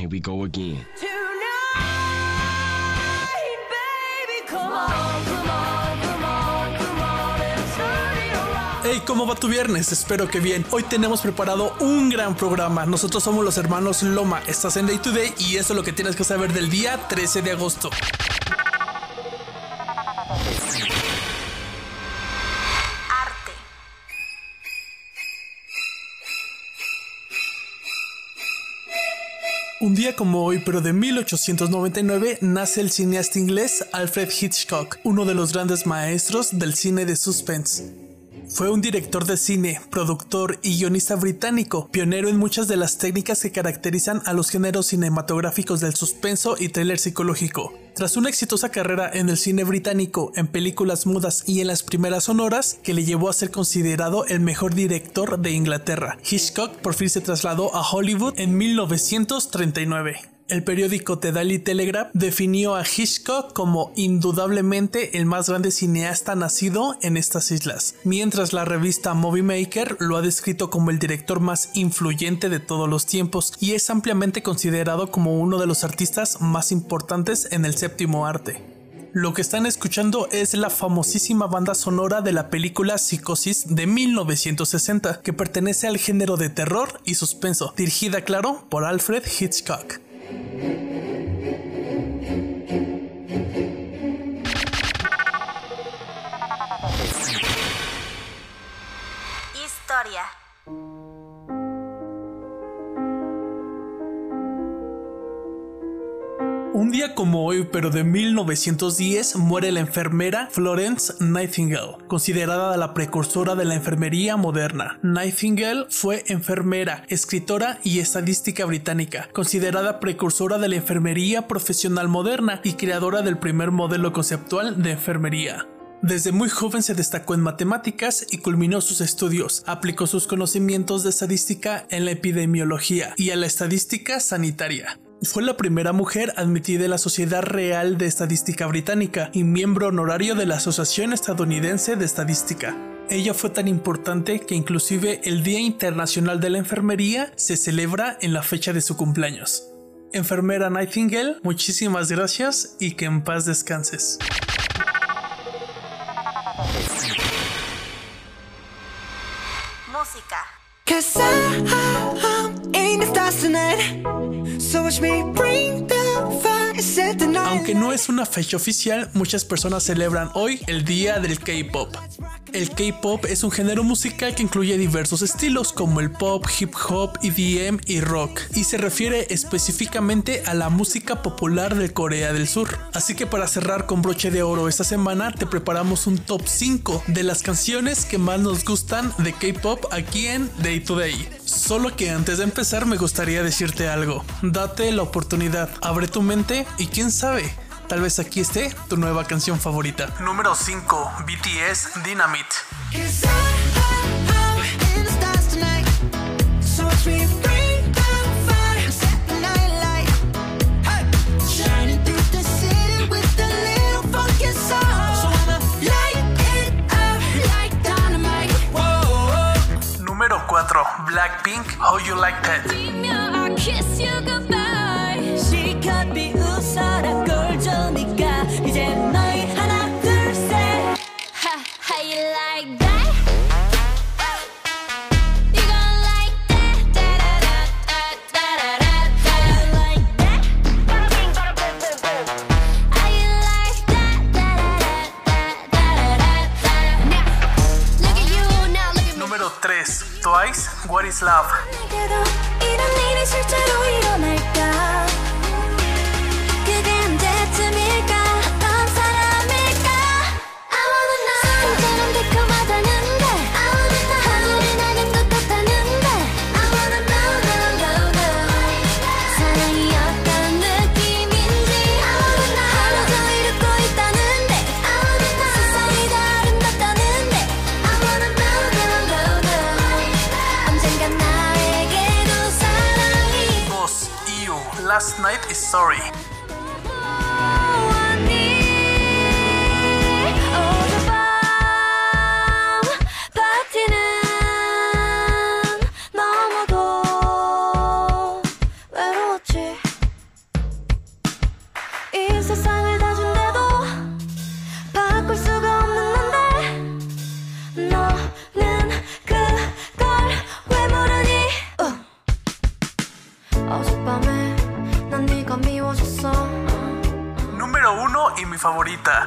Here we go again. Hey, ¿cómo va tu viernes? Espero que bien. Hoy tenemos preparado un gran programa. Nosotros somos los hermanos Loma. Estás en Day to Day y eso es lo que tienes que saber del día 13 de agosto. Un día como hoy, pero de 1899, nace el cineasta inglés Alfred Hitchcock, uno de los grandes maestros del cine de suspense. Fue un director de cine, productor y guionista británico, pionero en muchas de las técnicas que caracterizan a los géneros cinematográficos del suspenso y thriller psicológico. Tras una exitosa carrera en el cine británico, en películas mudas y en las primeras sonoras, que le llevó a ser considerado el mejor director de Inglaterra, Hitchcock por fin se trasladó a Hollywood en 1939. El periódico The Daily Telegraph definió a Hitchcock como indudablemente el más grande cineasta nacido en estas islas, mientras la revista Movie Maker lo ha descrito como el director más influyente de todos los tiempos y es ampliamente considerado como uno de los artistas más importantes en el séptimo arte. Lo que están escuchando es la famosísima banda sonora de la película Psicosis de 1960, que pertenece al género de terror y suspenso, dirigida, claro, por Alfred Hitchcock. Un día como hoy, pero de 1910, muere la enfermera Florence Nightingale, considerada la precursora de la enfermería moderna. Nightingale fue enfermera, escritora y estadística británica, considerada precursora de la enfermería profesional moderna y creadora del primer modelo conceptual de enfermería. Desde muy joven se destacó en matemáticas y culminó sus estudios. Aplicó sus conocimientos de estadística en la epidemiología y a la estadística sanitaria. Fue la primera mujer admitida en la Sociedad Real de Estadística Británica y miembro honorario de la Asociación Estadounidense de Estadística. Ella fue tan importante que inclusive el Día Internacional de la Enfermería se celebra en la fecha de su cumpleaños. Enfermera Nightingale, muchísimas gracias y que en paz descanses. Cause I'm in the stars tonight. So watch me bring the fire. Aunque no es una fecha oficial, muchas personas celebran hoy el Día del K-Pop. El K-Pop es un género musical que incluye diversos estilos como el pop, hip hop, EDM y rock, y se refiere específicamente a la música popular de Corea del Sur. Así que para cerrar con broche de oro esta semana te preparamos un top 5 de las canciones que más nos gustan de K-Pop aquí en Day to Day. Solo que antes de empezar me gustaría decirte algo. Date la oportunidad, abre tu mente y quién sabe, tal vez aquí esté tu nueva canción favorita. Número 5, BTS Dynamite. Blackpink How You Like That. Twice What is Love. Last Night is Sorry.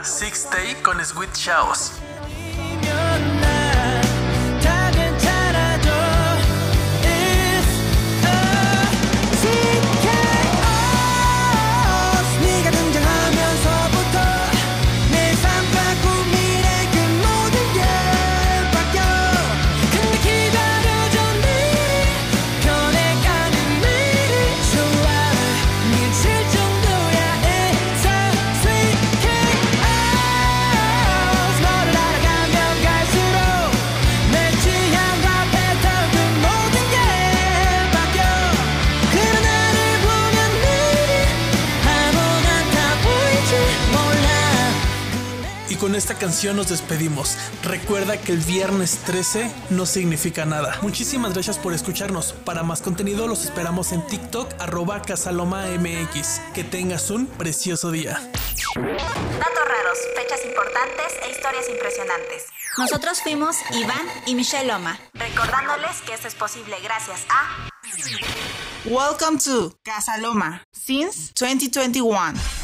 Six Day con Sweet Shows. Con esta canción nos despedimos. Recuerda que el viernes 13 no significa nada. Muchísimas gracias por escucharnos. Para más contenido los esperamos en TikTok arroba casalomamx. Que tengas un precioso día. Datos raros, fechas importantes e historias impresionantes. Nosotros fuimos Iván y Michelle Loma. Recordándoles que esto es posible gracias a... Welcome to Casa Loma since 2021.